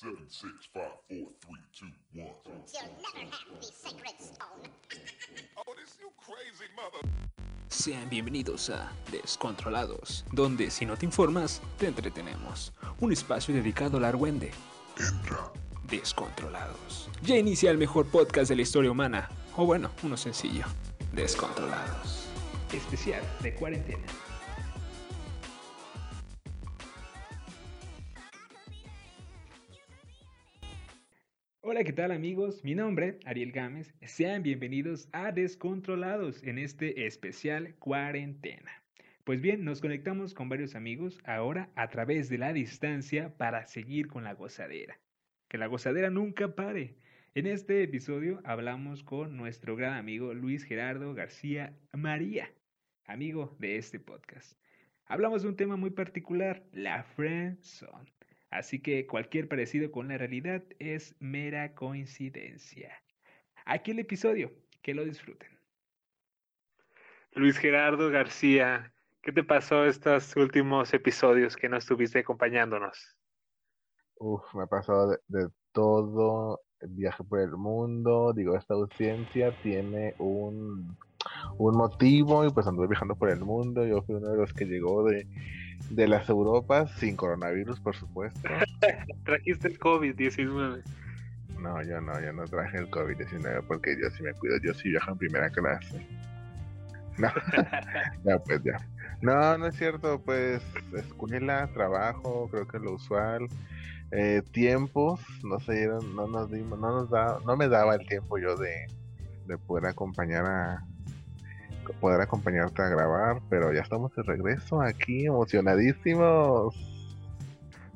Seven, six, five, four, three, two, one. You'll never have the sacred stone. Oh, this you crazy mother. Sean bienvenidos a Descontrolados, donde si no te informas, te entretenemos. Un espacio dedicado al argüende. Entra. Descontrolados. Ya inicia el mejor podcast de la historia humana. O bueno, uno sencillo. Descontrolados. Especial de cuarentena. Hola, ¿qué tal amigos? Mi nombre, Ariel Gámez. Sean bienvenidos a Descontrolados en este especial cuarentena. Pues bien, nos conectamos con varios amigos ahora a través de la distancia para seguir con la gozadera. Que la gozadera nunca pare. En este episodio hablamos con nuestro gran amigo Luis Gerardo García María, amigo de este podcast. Hablamos de un tema muy particular, la friendzone. Así que cualquier parecido con la realidad es mera coincidencia. Aquí el episodio, que lo disfruten. Luis Gerardo García, ¿qué te pasó estos últimos episodios que no estuviste acompañándonos? Uf, me ha pasado de, de todo, viaje por el mundo, digo, esta ausencia tiene un, un motivo y pues anduve viajando por el mundo, yo fui uno de los que llegó de, de las Europas sin coronavirus, por supuesto. Trajiste el COVID-19. No, yo no, yo no traje el COVID-19 porque yo sí me cuido, yo sí viajo en primera clase. No, ya pues ya. No, no es cierto, pues escuela, trabajo, creo que lo usual. Eh, tiempos, no se dieron, no nos dimos, no nos da, no me daba el tiempo yo de, de poder acompañar a poder acompañarte a grabar, pero ya estamos de regreso aquí, emocionadísimos.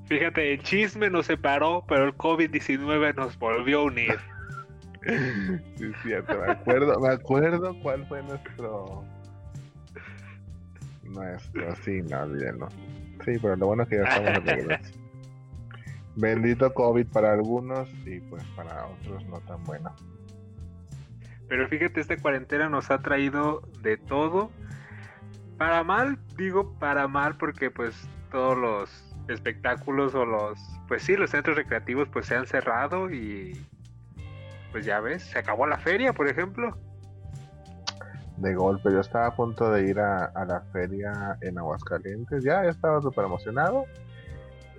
Fíjate, el chisme nos separó, pero el COVID-19 nos volvió a unir. sí, es cierto, me acuerdo, me acuerdo cuál fue nuestro nuestro, sí, no olvídenlo. Sí, pero lo bueno es que ya estamos de regreso. Bendito COVID para algunos y pues para otros no tan bueno. Pero fíjate, esta cuarentena nos ha traído de todo. Para mal, digo para mal porque pues todos los espectáculos o los, pues sí, los centros recreativos pues se han cerrado y pues ya ves, se acabó la feria, por ejemplo. De golpe, yo estaba a punto de ir a, la feria en Aguascalientes, ya, ya estaba súper emocionado.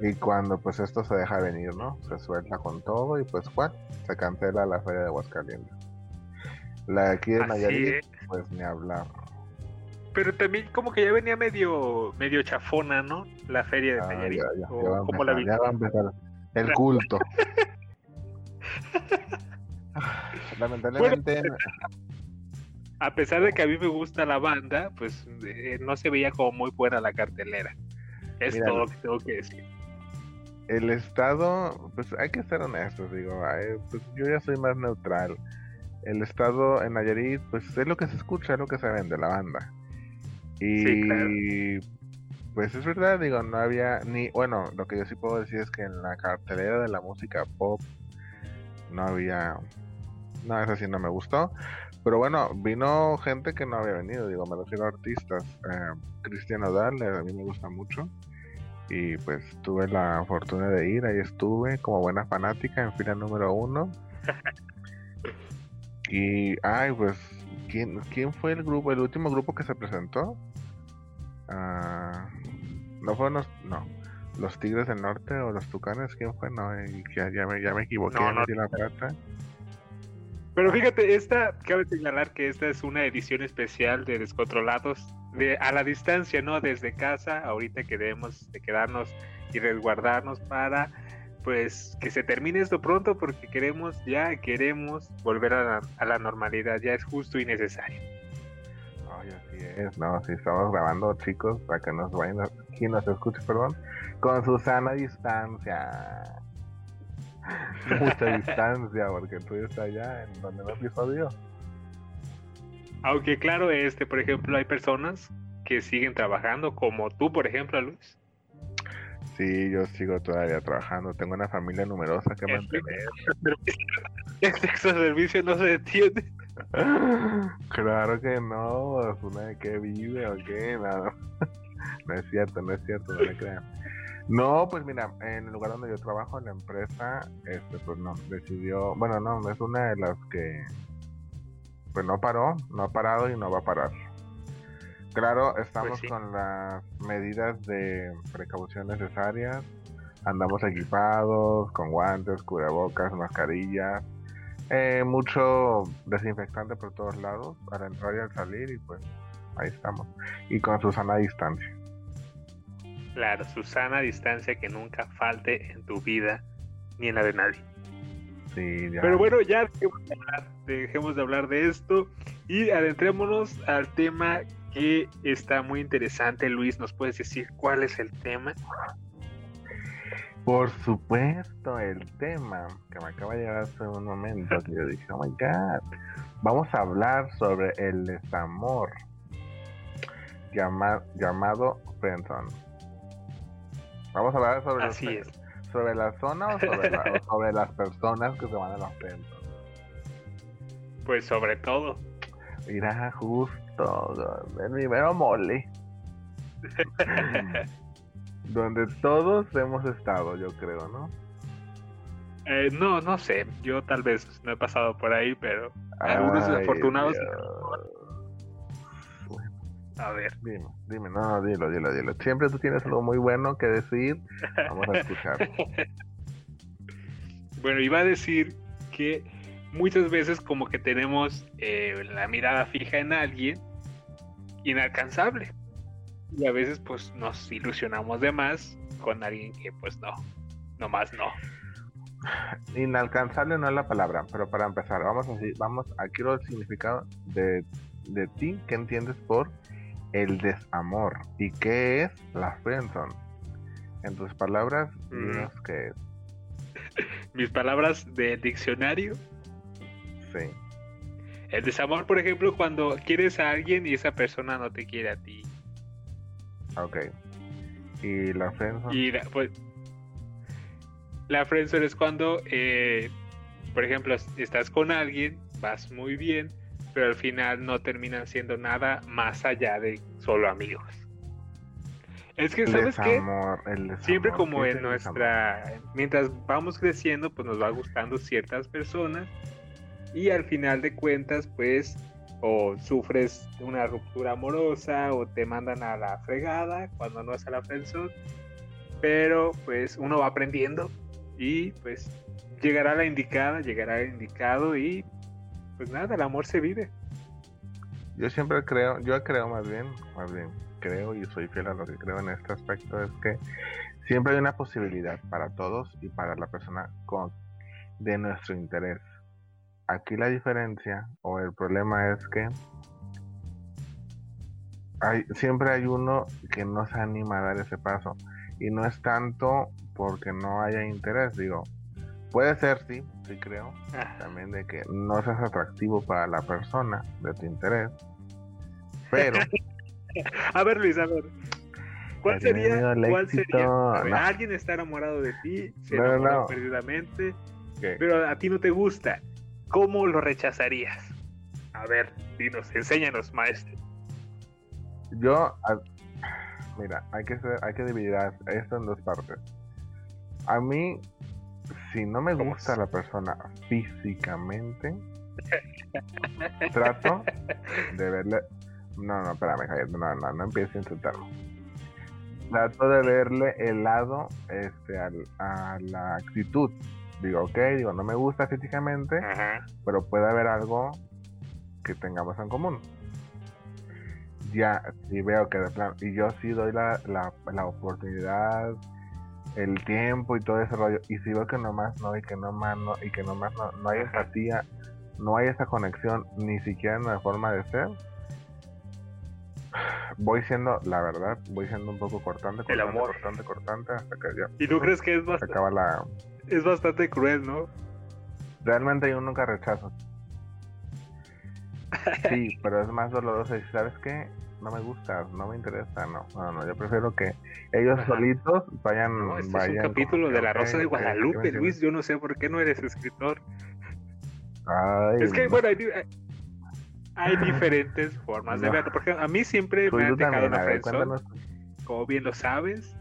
Y cuando pues esto se deja venir, ¿no? Se suelta con todo y pues ¿cuál? Se cancela la feria de Aguascalientes. La de aquí de Nayarit, es. pues ni hablar. Pero también como que ya venía medio medio chafona, ¿no? La feria de Ah, Nayarit. ya, ya, ya como la ya va a empezar el culto. Lamentablemente, A pesar de que a mí me gusta la banda, pues eh, no se veía como muy buena la cartelera. Es Mira, todo lo que tengo que decir. el estado, pues hay que ser honestos, digo, pues yo ya soy más neutral. El estado en Nayarit, pues es lo que se escucha, es lo que se vende, la banda. Y Sí, claro. pues es verdad, digo, no había ni, bueno, lo que yo sí puedo decir es que en la cartelera de la música pop no había, no, eso sí no me gustó. Pero bueno, vino gente que no había venido, digo, me refiero a artistas. Eh, Cristian Odal, a mí me gusta mucho. Y pues tuve la fortuna de ir, ahí estuve como buena fanática en fila número uno. y, ay, pues, ¿quién, ¿quién fue el grupo, el último grupo que se presentó? Ah, no fueron los, no, los Tigres del Norte o los Tucanes, ¿quién fue? No, y ya, ya me, ya me equivoqué, No, no. la pata. Pero fíjate, esta, cabe señalar que esta es una edición especial de Descontrolados de, a la distancia, ¿no? Desde casa, ahorita que debemos de quedarnos y resguardarnos para, pues, que se termine esto pronto porque queremos, ya queremos volver a la, a la normalidad, ya es justo y necesario. Ay, así es, no, si estamos grabando, chicos, para que nos vayan, quien nos escuche, perdón, con su sana distancia. Mucha distancia, porque tú estás allá en donde no episodio. Aunque claro, este, por ejemplo, hay personas que siguen trabajando, como tú, por ejemplo, Luis. Sí, yo sigo todavía trabajando, tengo una familia numerosa que mantener. El sexo servicio no se detiene. Claro que no, es una de qué vive o qué, no, no es cierto, no es cierto, no le crean. No, pues mira, en el lugar donde yo trabajo, en la empresa, este, pues no, decidió, bueno, no, es una de las que, pues no paró, no ha parado y no va a parar. Claro, estamos Pues sí. con las medidas de precaución necesarias, andamos equipados, con guantes, cubrebocas, mascarillas, eh, mucho desinfectante por todos lados, al entrar y al salir, y pues ahí estamos. Y con su sana distancia. Claro, Susana, distancia que nunca falte en tu vida ni en la de nadie. Sí, ya. Pero bueno, ya dejemos de hablar, dejemos de hablar de esto y adentrémonos al tema está muy interesante. Luis, ¿nos puedes decir cuál es el tema? Por supuesto, el tema que me acaba de llegar hace un momento, que yo dije, oh my god, vamos a hablar sobre el desamor llama- llamado friendzone. Vamos a hablar sobre, los Así fri- es. sobre la zona o sobre, la- o sobre las personas que se van a la friendzone. Pues sobre todo. Mira, justo, el primero mole. Donde todos hemos estado, yo creo, ¿no? Eh, no, no sé. Yo tal vez no he pasado por ahí, pero Algunos Ay, desafortunados. A ver. Dime, dime, no, no, dilo, dilo, dilo. Siempre tú tienes algo muy bueno que decir. Vamos a escuchar. Bueno, iba a decir que muchas veces como que tenemos eh, la mirada fija en alguien inalcanzable. Y a veces pues nos ilusionamos de más con alguien que pues no, nomás no. Inalcanzable no es la palabra, pero para empezar, vamos a decir, vamos a quiero el significado de, de ti, ¿qué entiendes por el desamor? ¿Y qué es la friendzone? En tus palabras, Mm. dinos qué es. Mis palabras del diccionario. Sí. El desamor, por ejemplo, cuando quieres a alguien y esa persona no te quiere a ti. Ok. ¿Y la friendzone? Y la, pues, la friendzone es cuando, eh, por ejemplo, estás con alguien, vas muy bien, pero al final no terminan siendo nada más allá de solo amigos. Es que, ¿sabes qué? desamor, desamor. Siempre como ¿qué en nuestra... Mientras vamos creciendo, pues nos va gustando ciertas personas y al final de cuentas, pues, o sufres una ruptura amorosa o te mandan a la fregada cuando no es a la friendzone, pero pues uno va aprendiendo y pues llegará la indicada, llegará el indicado y pues nada, el amor se vive. Yo siempre creo, yo creo más bien, más bien, creo y soy fiel a lo que creo en este aspecto, es que siempre hay una posibilidad para todos y para la persona con, de nuestro interés. Aquí la diferencia o el problema es que hay, siempre hay uno que no se anima a dar ese paso y no es tanto porque no haya interés, digo, puede ser sí, sí creo, también de que no seas atractivo para la persona de tu interés, pero A ver, Luis, a ver. ¿Cuál tiene sería? ¿Cuál sería? A ver, No. Alguien está enamorado de ti, se No, no, enamoró no. perdidamente, ¿qué? pero a ti no te gusta. ¿Cómo lo rechazarías? A ver, dinos, enséñanos, maestro. yo, a- mira, hay que ser- hay que dividir a- esto en dos partes. A mí, si no me ¿Cómo gusta es? la persona físicamente, trato de verle. No, no, espérame, Javier, no, no, no empieces a insultarme. Trato de verle el lado este, al- a la actitud. Digo, ok, digo, no me gusta físicamente, Ajá. pero puede haber algo que tengamos en común. Ya, si veo que de plan, y yo sí doy la, la, la oportunidad, el tiempo y todo ese rollo, y si veo que nomás no, y que nomás no, y que nomás no, no hay empatía, no hay esa conexión, ni siquiera en la forma de ser, voy siendo, la verdad, voy siendo un poco cortante, El cortante, amor. cortante, cortante, hasta que ya ¿Y tú crees que es, bast- acaba la... es bastante cruel, no? Realmente yo nunca rechazo. Sí, pero es más doloroso y ¿sabes qué? No me gusta, no me interesa, no, no, no, yo prefiero que ellos Ajá. solitos vayan, No, este es un capítulo de La Rosa de ok, ¿sí me Guadalupe? Luis. Yo no sé por qué no eres escritor. Ay, Es que, no. bueno, hay, hay diferentes formas de No. verlo. Porque a mí siempre me han dejado una friendzone, como bien lo sabes.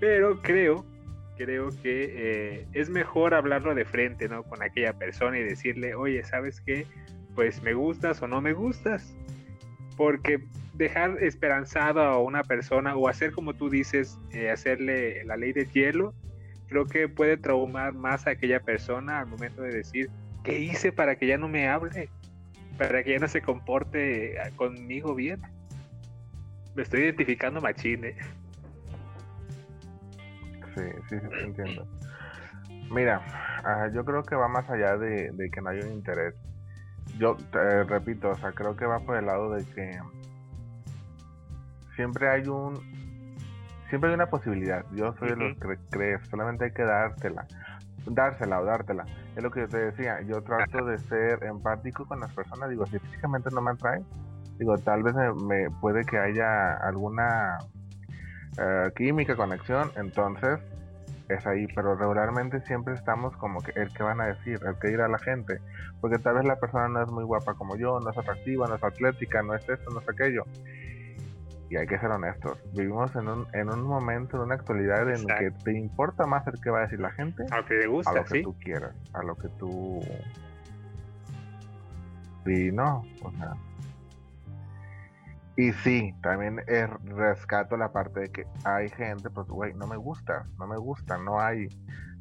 Pero creo, creo que eh, es mejor hablarlo de frente, ¿no? Con aquella persona y decirle, oye, ¿sabes qué? Pues me gustas o no me gustas. Porque dejar esperanzado a una persona o hacer como tú dices, eh, hacerle la ley del hielo, creo que puede traumar más a aquella persona al momento de decir, ¿qué hice para que ya no me hable? Para que ya no se comporte ah, conmigo bien. Me estoy identificando machine. ¿eh? Sí, sí, sí, te entiendo. Mira, ah, yo creo que va más allá de, de que no hay un interés. Yo te repito, o sea, creo que va por el lado de que siempre hay un siempre hay una posibilidad. Yo soy de los que crees, solamente hay que dártela, dársela o dártela. Es lo que yo te decía, yo trato de ser empático con las personas, digo, si físicamente no me atrae, digo, tal vez me, me puede que haya alguna eh, química, conexión, entonces es ahí, pero regularmente siempre estamos como que el que van a decir, el que dirá la gente, porque tal vez la persona no es muy guapa como yo, no es atractiva, no es atlética, no es esto, no es aquello. Y hay que ser honestos, vivimos en un, en un momento, en una actualidad en que te importa más el que va a decir la gente a lo que te gusta, a lo que tú quieras, a lo que tú... Sí, no, o sea... Y sí, también es, rescato la parte de que hay gente, pues, güey, no me gusta, no me gusta, no hay...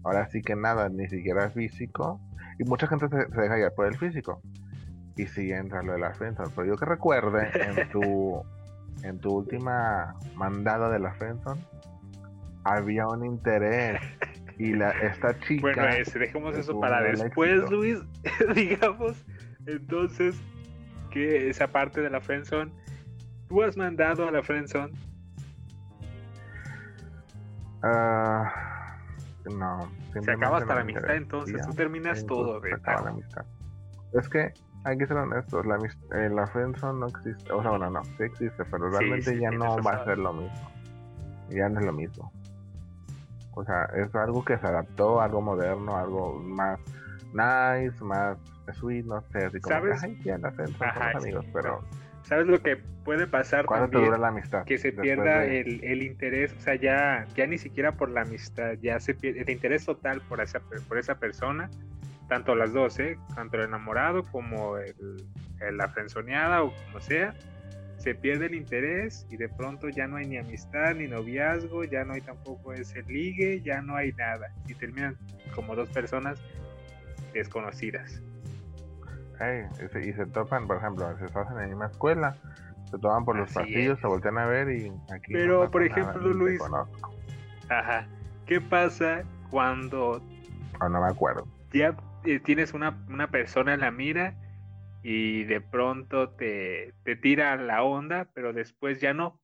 Ahora sí que nada, ni siquiera físico. Y mucha gente se, se deja ir por el físico. Y sí entra lo de la friendzone. Pero yo que recuerde, en tu en tu última mandada de la Friendzone había un interés y la esta chica bueno ese, dejemos eso para después Luis digamos entonces que esa parte de la Friendzone tú has mandado a la Friendzone Ah, no se acaba hasta la amistad entonces tú terminas todo de la amistad es que hay que ser honestos, la, eh, la friendzone no existe, o sea, bueno, no, sí existe, pero realmente ya no va a ser lo mismo. Ya no es lo mismo. O sea, es algo que se adaptó, algo moderno, algo más nice, más sweet, no sé, así como ¿Sabes? que, ay, ya la friendzone amigos, pero... ¿Sabes lo que puede pasar ¿Cuánto también? dura la amistad? Que se pierda de- el, el interés, o sea, ya, ya ni siquiera por la amistad, ya se pierde el interés total por esa, por esa persona, tanto las dos, ¿eh? tanto el enamorado como el, el- la frenzoneada o como sea, se pierde el interés y de pronto ya no hay ni amistad ni noviazgo, ya no hay tampoco ese ligue, ya no hay nada y terminan como dos personas desconocidas. Y, se, y se topan, por ejemplo, si estás en la misma escuela, se toman por los Así pasillos, es. se voltean a ver y aquí Pero, pasa por ejemplo, Luis- conozco, Ajá. ¿Qué pasa cuando o no me acuerdo. ya eh, tienes una, una persona en la mira y de pronto te, te tira la onda, pero después ya no.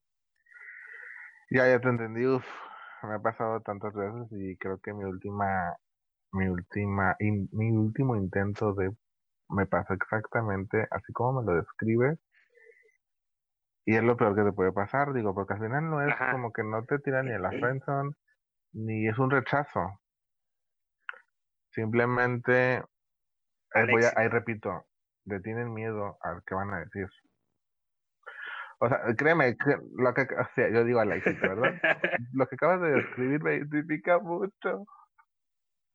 Ya, ya te entendí, uf, me ha pasado tantas veces y creo que mi última, mi última, in- mi último intento de, me pasó exactamente así como me lo describes y es lo peor que te puede pasar, digo, porque al final no es Ajá. como que no te tiran ni a la friendzone, ni es un rechazo. Simplemente, eh, voy a, ahí repito, le tienen miedo al que van a decir. O sea, créeme, que lo que, o sea, yo digo Alexito, ¿verdad? Lo que acabas de describir me identifica mucho.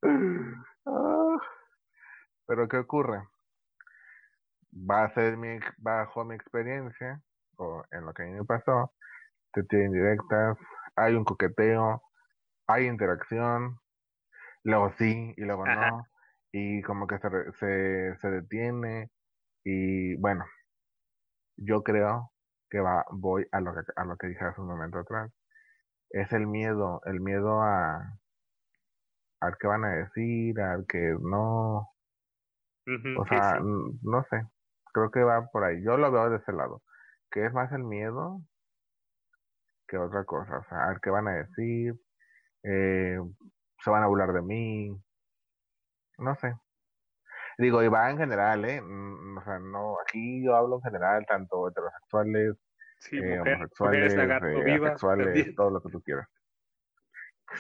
Ah. Pero ¿qué ocurre? Va a ser mi, bajo mi experiencia, o en lo que a mí me pasó, te tienen directas, hay un coqueteo, hay interacción, luego sí y luego Ajá. no, y como que se, se, se detiene, y bueno, yo creo que va, voy a lo que, a lo que dije hace un momento atrás. Es el miedo, el miedo a al que van a decir, al que no, o sea, sí. no sé, creo que va por ahí. Yo lo veo de ese lado, que es más el miedo que otra cosa, o sea, al que van a decir, eh, se van a burlar de mí, no sé. Digo, y va en general, ¿eh? Mm, O sea, no, aquí yo hablo en general, tanto heterosexuales, Sí, eh, mujer, homosexuales, eh, viva asexuales, también. todo lo que tú quieras.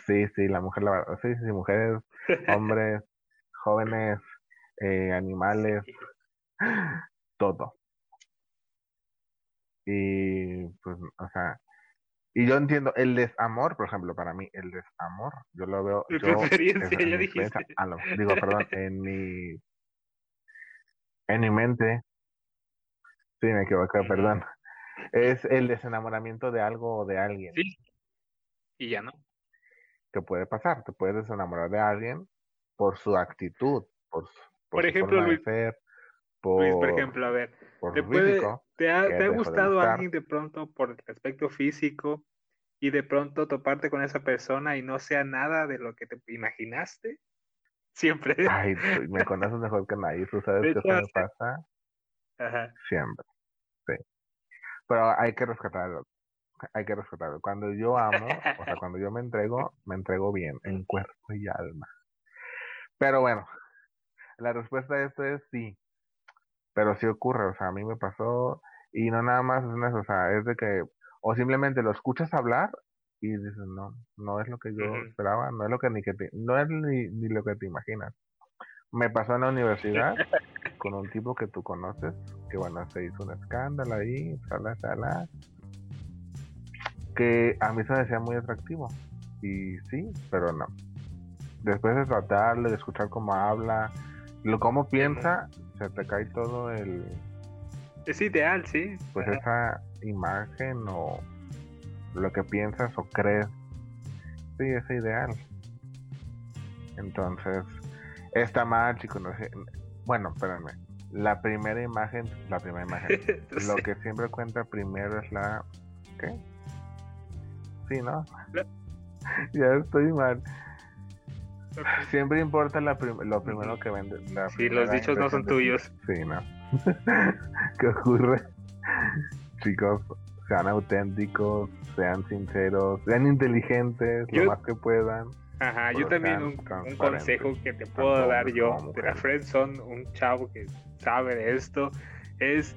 Sí, sí, la mujer, la, sí, sí, sí, mujeres, hombres, jóvenes, eh, animales, todo. Y pues, o sea, Y yo entiendo, el desamor, por ejemplo, para mí, el desamor, yo lo veo. Yo, en ya mi experiencia- no, digo, perdón, en mi. En mi mente. Sí, me equivoqué, perdón. Es el desenamoramiento de algo o de alguien Sí. Y ya no. que puede pasar. Te puedes desenamorar de alguien por su actitud, por, su- por, Por su ejemplo, de ser, por, Luis, por ejemplo, a ver, ¿te, puede, ha, te ha gustado alguien de pronto por el aspecto físico y de pronto toparte con esa persona y no sea nada de lo que te imaginaste? Siempre. Ay, me conoces mejor que nadie, tú sabes eso me pasa Ajá. siempre. Sí. Pero hay que rescatarlo. Hay que rescatarlo. Cuando yo amo, o sea, cuando yo me entrego, me entrego bien, en cuerpo y alma. Pero bueno, la respuesta a esto es sí. Pero sí ocurre, o sea, a mí me pasó y no nada más es eso, o sea, es de que, o simplemente lo escuchas hablar y dices, no, no es lo que yo esperaba, no es lo que ni que te, no es ni, ni lo que te imaginas. Me pasó en la universidad con un tipo que tú conoces, que bueno, se hizo un escándalo ahí, sala, sala, que a mí se me decía muy atractivo. Y sí, pero no. Después de tratarle, de escuchar cómo habla, lo cómo piensa, se te cae todo el, Es ideal, sí. pues Ajá. esa imagen o lo que piensas o crees. Sí, es ideal. Entonces, está mal, chicos. no sé. Bueno, espérenme. La primera imagen, la primera imagen. Lo que siempre cuenta primero es la. ¿Qué? Sí, ¿no? Ya estoy mal. Siempre importa la prim- lo primero que vende. La Sí, los dichos no son de- tuyos. Sí, ¿no? ¿Qué ocurre? Chicos, sean auténticos, sean sinceros, sean inteligentes Yo- lo más que puedan. Ajá, yo también un, consejo que te puedo dar yo de la friendzone, un chavo que sabe de esto, es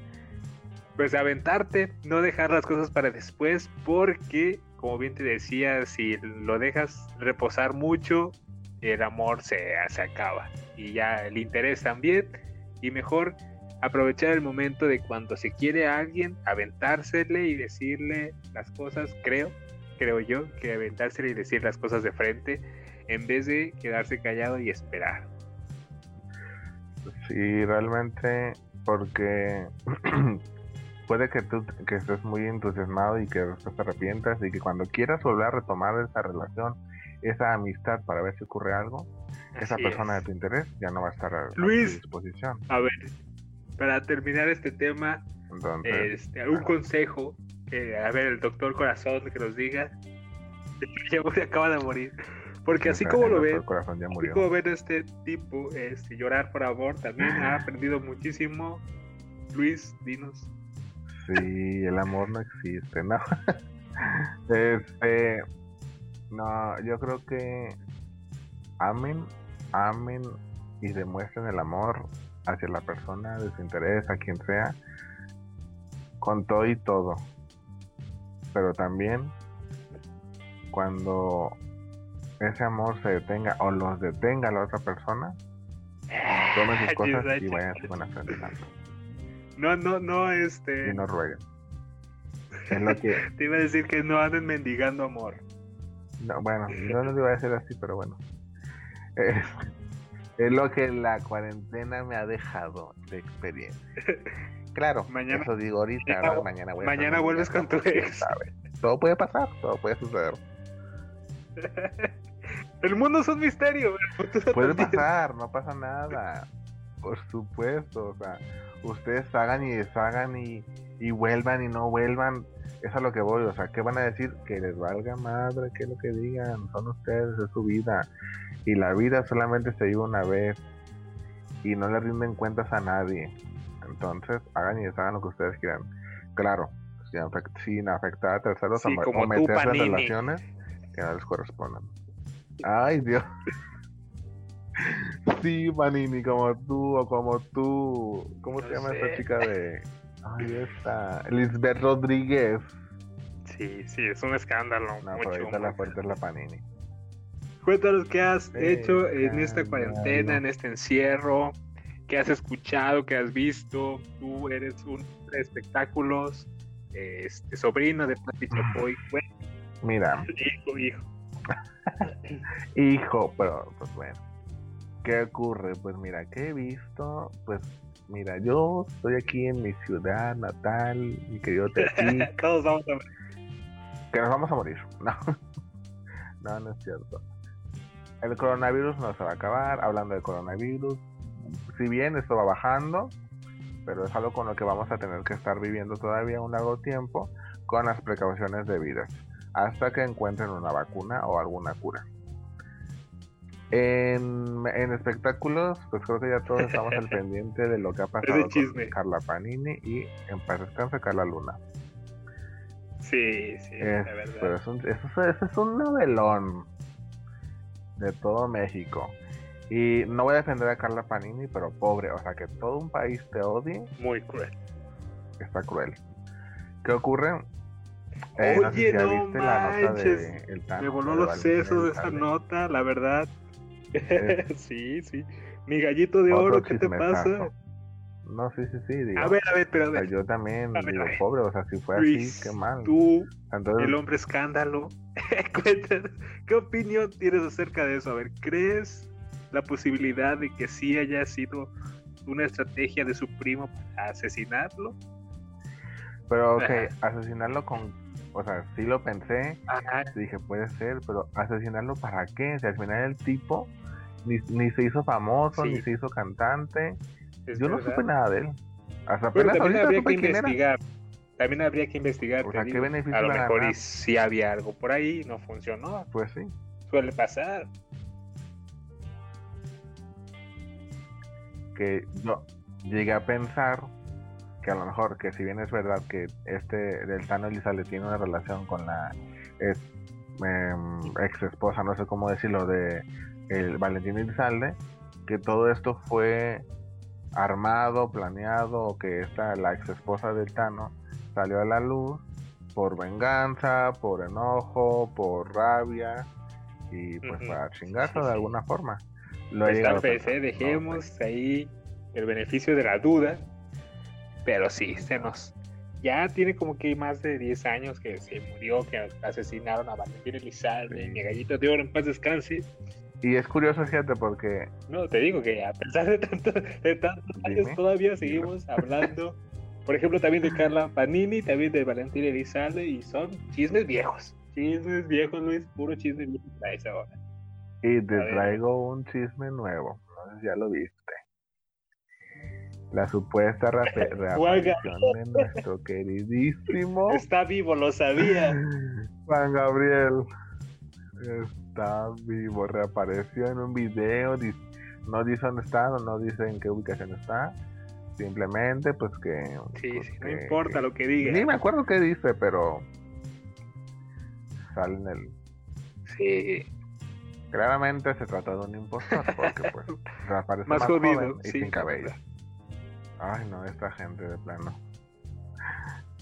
pues aventarte, no dejar las cosas para después, porque como bien te decía, si lo dejas reposar mucho, el amor se, se acaba y ya el interés también, y mejor aprovechar el momento de cuando se quiere a alguien, aventársele y decirle las cosas, creo, creo yo, que aventársele y decir las cosas de frente en vez de quedarse callado y esperar. Sí, realmente, porque puede que tú que estés muy entusiasmado y que después te arrepientas y que cuando quieras volver a retomar esa relación, esa amistad para ver si ocurre algo, esa Así persona es. de tu interés ya no va a estar a, a tu Luis. disposición. A ver, para terminar este tema, Entonces, este, algún consejo, que, a ver, el doctor corazón que nos diga, ya acaba de morir, porque así como lo ven, así como ven este tipo, este, llorar por amor, también ha aprendido muchísimo. Luis, dinos. Sí, el amor no existe, ¿no? este, no, yo creo que amen, amen y demuestren el amor hacia la persona de su interés, a quien sea, con todo y todo. Pero también cuando ese amor se detenga o los detenga la otra persona, tomen sus cosas y vayan con la frente. No, no, no, este, y no rueguen. Es lo que, te iba a decir que no anden mendigando amor. No, bueno, no lo iba a decir así, pero bueno. Es, es lo que la cuarentena me ha dejado de experiencia. Claro, Mañana- eso digo ahorita, mañana- mañana voy a mañana vuelves con tu ex. Todo puede pasar, todo puede suceder. El mundo es un misterio. Puede también. pasar, no pasa nada. Por supuesto, o sea, ustedes hagan y deshagan y, y vuelvan y no vuelvan. Es a lo que voy, o sea, ¿qué van a decir? Que les valga madre, que es lo que digan, son ustedes, es su vida. Y la vida solamente se vive una vez y no le rinden cuentas a nadie. Entonces, hagan y deshagan lo que ustedes quieran. Claro, sin, afect- sin afectar a terceros Sí, o, meterse en relaciones que no les correspondan. Ay, Dios. Sí, Panini, como tú o como tú. ¿Cómo se llama sé. esta chica de.? Ay, esta. Lisbeth Rodríguez. Sí, sí, es un escándalo. No, mucho, pero ahorita la mucho. fuerte es la Panini. Cuéntanos qué has hecho en esta cuarentena, en este encierro, qué has escuchado, qué has visto. Tú eres un hombre de espectáculos, este, sobrino de Pati Chapoy. Cuéntanos Mira, Hijo, hijo. hijo, pero pues bueno. ¿Qué ocurre? Pues mira, ¿qué he visto? Pues mira, yo estoy aquí en mi ciudad natal, mi querido Tepic, Todos vamos a ver. que nos vamos a morir. No, no, no es cierto. El coronavirus no se va a acabar. Hablando de coronavirus, si bien esto va bajando, pero es algo con lo que vamos a tener que estar viviendo todavía un largo tiempo con las precauciones debidas, hasta que encuentren una vacuna o alguna cura. En, en espectáculos, pues creo que ya todos estamos al pendiente de lo que ha pasado con. Carla Panini y en paz descanse Carla Luna. Sí, sí, Es- la verdad. pero es un, eso, es- eso es un novelón de todo México. Y no voy a defender a Carla Panini, pero pobre, o sea, que todo un país te odie, Muy cruel. está cruel. ¿Qué ocurre? Eh, no sé Oye, si no viste la nota de manches, El Tano, Me voló de los sesos esa Elizalde. nota, la verdad. Eh. sí, sí. Mi gallito de Otro oro, ¿qué te pasa? No, sí, sí, sí, digo. A ver, a ver, pero a o ver. yo también a ver, digo, a ver. pobre, o sea, si fue Luis, así, qué mal. tú, Entonces, el hombre escándalo. ¿qué opinión tienes acerca de eso? A ver, ¿crees la posibilidad de que sí haya sido una estrategia de su primo para asesinarlo? pero ok, asesinarlo con, o sea, sí lo pensé, Ajá. dije, puede ser, pero asesinarlo para qué? Si al final el tipo ni, ni se hizo famoso, Sí. ni se hizo cantante. es Yo no supe nada de él. Hasta Pero también habría que era. investigar. También habría que investigar. O sea, ¿qué beneficio A lo mejor y sí había algo por ahí, no funcionó. Pues sí. Suele pasar. que yo llegué a pensar que a lo mejor que si bien es verdad que este del Tano Elizalde tiene una relación con la ex, ex esposa, no sé cómo decirlo, de el Valentín Elizalde, que todo esto fue armado, planeado, o que esta, la ex esposa del Tano, salió a la luz por venganza, por enojo, por rabia, y pues para chingarse Sí, de alguna forma. Lo Pues tal a vez, dejemos ahí el beneficio de la duda. Pero sí, se nos. Ya tiene como que más de 10 años que se murió, que asesinaron a Valentín Elizalde, Sí. mi gallito de oro en paz descanse. Y es curioso, fíjate, porque No, te digo que a pesar de, tanto, de tantos años Dime. todavía seguimos hablando. Por ejemplo, también de Carla Panini, también de Valentín Elizalde, y son chismes viejos. Chismes viejos, Luis, puro chisme viejo traes ahora. y te A ver. traigo un chisme nuevo. No sé si ya lo viste. La supuesta reaparición de nuestro queridísimo Está vivo, lo sabía. Juan Gabriel. Está vivo, reapareció en un video. No dice dónde está, no dice en qué ubicación está. Simplemente, pues que. Sí, pues sí, no importa lo que diga. Ni me acuerdo qué dice, pero. Sale en el. Sí, Claramente se trata de un impostor, porque pues reaparece más más, jodido. joven y sí, sin cabello. Ay, no, esta gente de plano.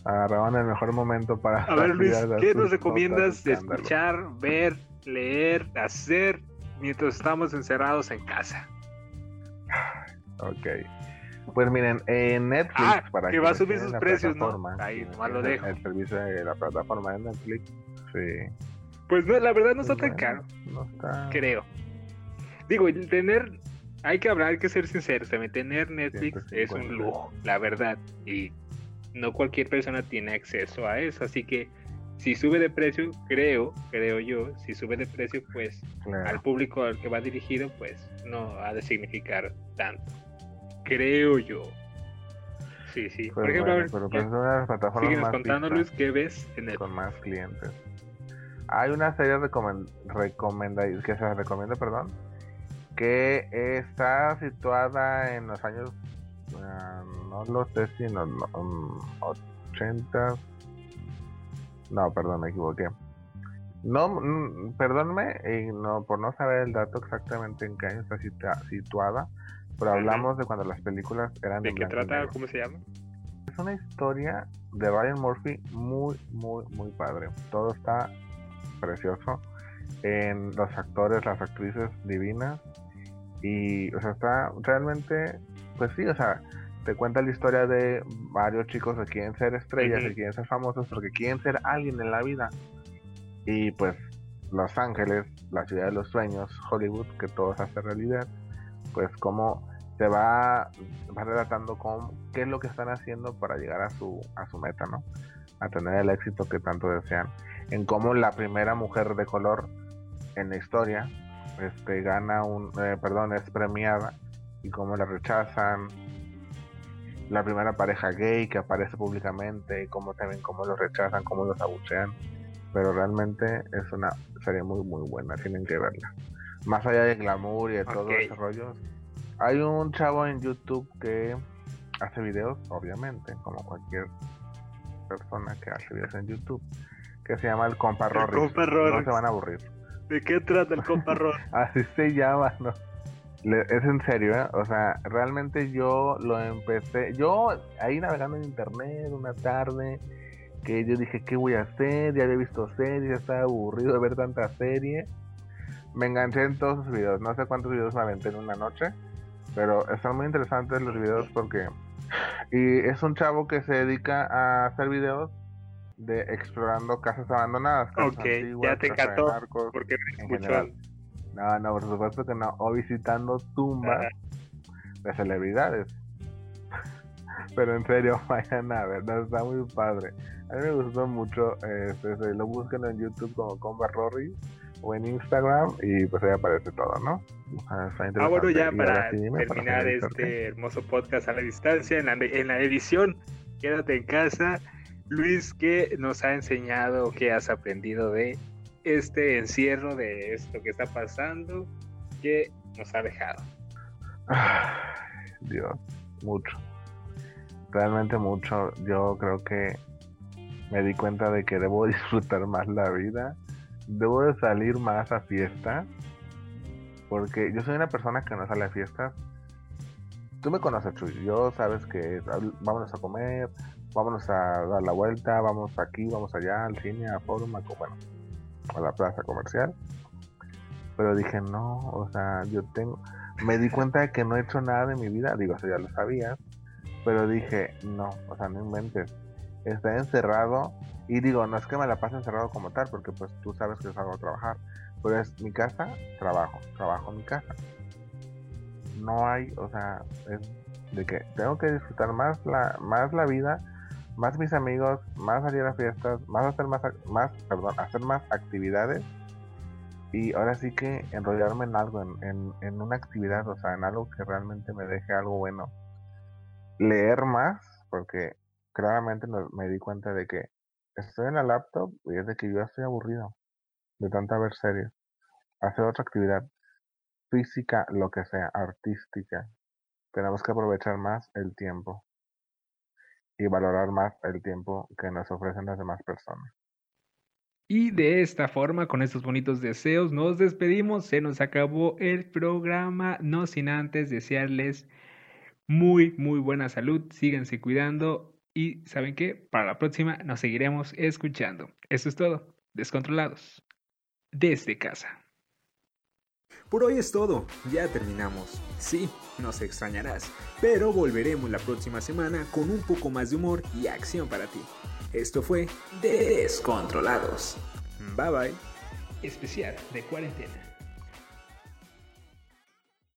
Agarraban el mejor momento para. A ver, Luis, ¿qué nos recomiendas de escuchar, ver, leer, hacer mientras estamos encerrados en casa? Ok. Pues miren, en Netflix, Ah, para que va a subir sus precios, ¿no? Ahí, nomás lo dejo. El servicio de la plataforma de Netflix, sí. Pues no, la verdad no está pues tan bueno, caro, No está. creo. Digo, tener, hay que hablar, hay que ser sinceros, también tener Netflix es 150. un lujo, la verdad. Y no cualquier persona tiene acceso a eso, así que si sube de precio, creo, creo yo, si sube de precio, pues Claro. al público al que va dirigido, pues no ha de significar tanto. Creo yo. Sí, sí. Por Pues ejemplo, bueno, pero ya, pues las plataformas más contando. Luis, ¿qué ves en el con más clientes. Hay una serie recomen- recomenda que se recomienda, perdón, que está situada en los años, ah, no lo sé si en los no- mm, 80, no, perdón, me equivoqué. No, mm, perdónme, y no, por no saber el dato exactamente en qué año está situa- situada, pero hablamos de cuando las películas eran ¿De qué trata? ¿Cómo se llama? Es una historia de Ryan Murphy muy, muy, muy padre. Todo está precioso. En los actores, las actrices divinas. Y, o sea, está realmente, pues sí, o sea, te cuenta la historia de varios chicos que quieren ser estrellas, Ujú. que quieren ser famosos, porque quieren ser alguien en la vida. Y pues Los Ángeles, la ciudad de los sueños, Hollywood, que todo se hace realidad, pues cómo se va, va relatando con qué es lo que están haciendo para llegar a su, a su meta, ¿no? A tener el éxito que tanto desean. En cómo la primera mujer de color en la historia este, gana un, eh, perdón, es premiada y cómo la rechazan. La primera pareja gay que aparece públicamente, y cómo también cómo los rechazan, cómo los abuchean. Pero realmente es una serie muy muy buena, tienen que verla. Más allá de glamour y de todos Ok. esos rollos. Hay un chavo en YouTube que hace videos, obviamente, como cualquier persona que hace videos en YouTube, que se llama el compa compa No se van a aburrir. ¿De qué trata el compa Ron? Así se llama, ¿no? Es en serio, ¿eh? O sea, realmente yo lo empecé, yo ahí navegando en internet una tarde, que yo dije, ¿qué voy a hacer? Ya había visto series, ya estaba aburrido de ver tanta serie. Me enganché en todos sus videos, no sé cuántos videos me aventé en una noche, pero están muy interesantes los videos porque... Y es un chavo que se dedica a hacer videos de explorando casas abandonadas. casas Ok, ya te narcos, Porque en escuchó. No, no, por supuesto que no. O visitando tumbas de celebridades. Pero en serio, vayan a ver, no, está muy padre. A mí me gustó mucho. Este, se lo buscan en YouTube como Comba Rory o en Instagram y pues ahí aparece todo, ¿no? Ah, Ah, bueno, ya para sí, terminar este hermoso podcast a la distancia, en la, en la edición, quédate en casa. Luis, ¿qué nos ha enseñado, qué has aprendido de este encierro, de esto que está pasando, qué nos ha dejado? Dios, mucho. Realmente mucho. Yo creo que me di cuenta de que debo disfrutar más la vida. Debo de salir más a fiestas. Porque yo soy una persona que no sale a fiestas. Tú me conoces, Chuy. Yo sabes que vámonos a comer, vámonos a dar la vuelta, vamos aquí, vamos allá, al cine, a Forum, a, bueno, a la plaza comercial. Pero dije, no, o sea, yo tengo, me di cuenta de que no he hecho nada de mi vida, digo, eso ya lo sabía, pero dije, no, o sea, no inventes, está encerrado, y digo, no es que me la pase encerrado como tal, porque pues tú sabes que salgo a trabajar, pero es mi casa, trabajo, trabajo mi casa. No hay, o sea, es de que tengo que disfrutar más la, más la vida, más mis amigos, más salir a fiestas, más hacer más, más, perdón, hacer más actividades y ahora sí que enrollarme en algo, en, en, en una actividad, o sea, en algo que realmente me deje algo bueno. Leer más, porque claramente me di cuenta de que estoy en la laptop y es de que yo estoy aburrido de tanta ver series. Hacer otra actividad física, lo que sea, artística. Tenemos que aprovechar más el tiempo y valorar más el tiempo que nos ofrecen las demás personas. Y de esta forma, con estos bonitos deseos, nos despedimos. Se nos acabó el programa, no sin antes desearles muy, muy buena salud. Síganse cuidando y ¿saben qué? Para la próxima nos seguiremos escuchando. Eso es todo. Descontrolados. Desde casa. Por hoy es todo, ya terminamos. Sí, nos extrañarás, pero volveremos la próxima semana con un poco más de humor y acción para ti. Esto fue Descontrolados. Bye bye. Especial de cuarentena.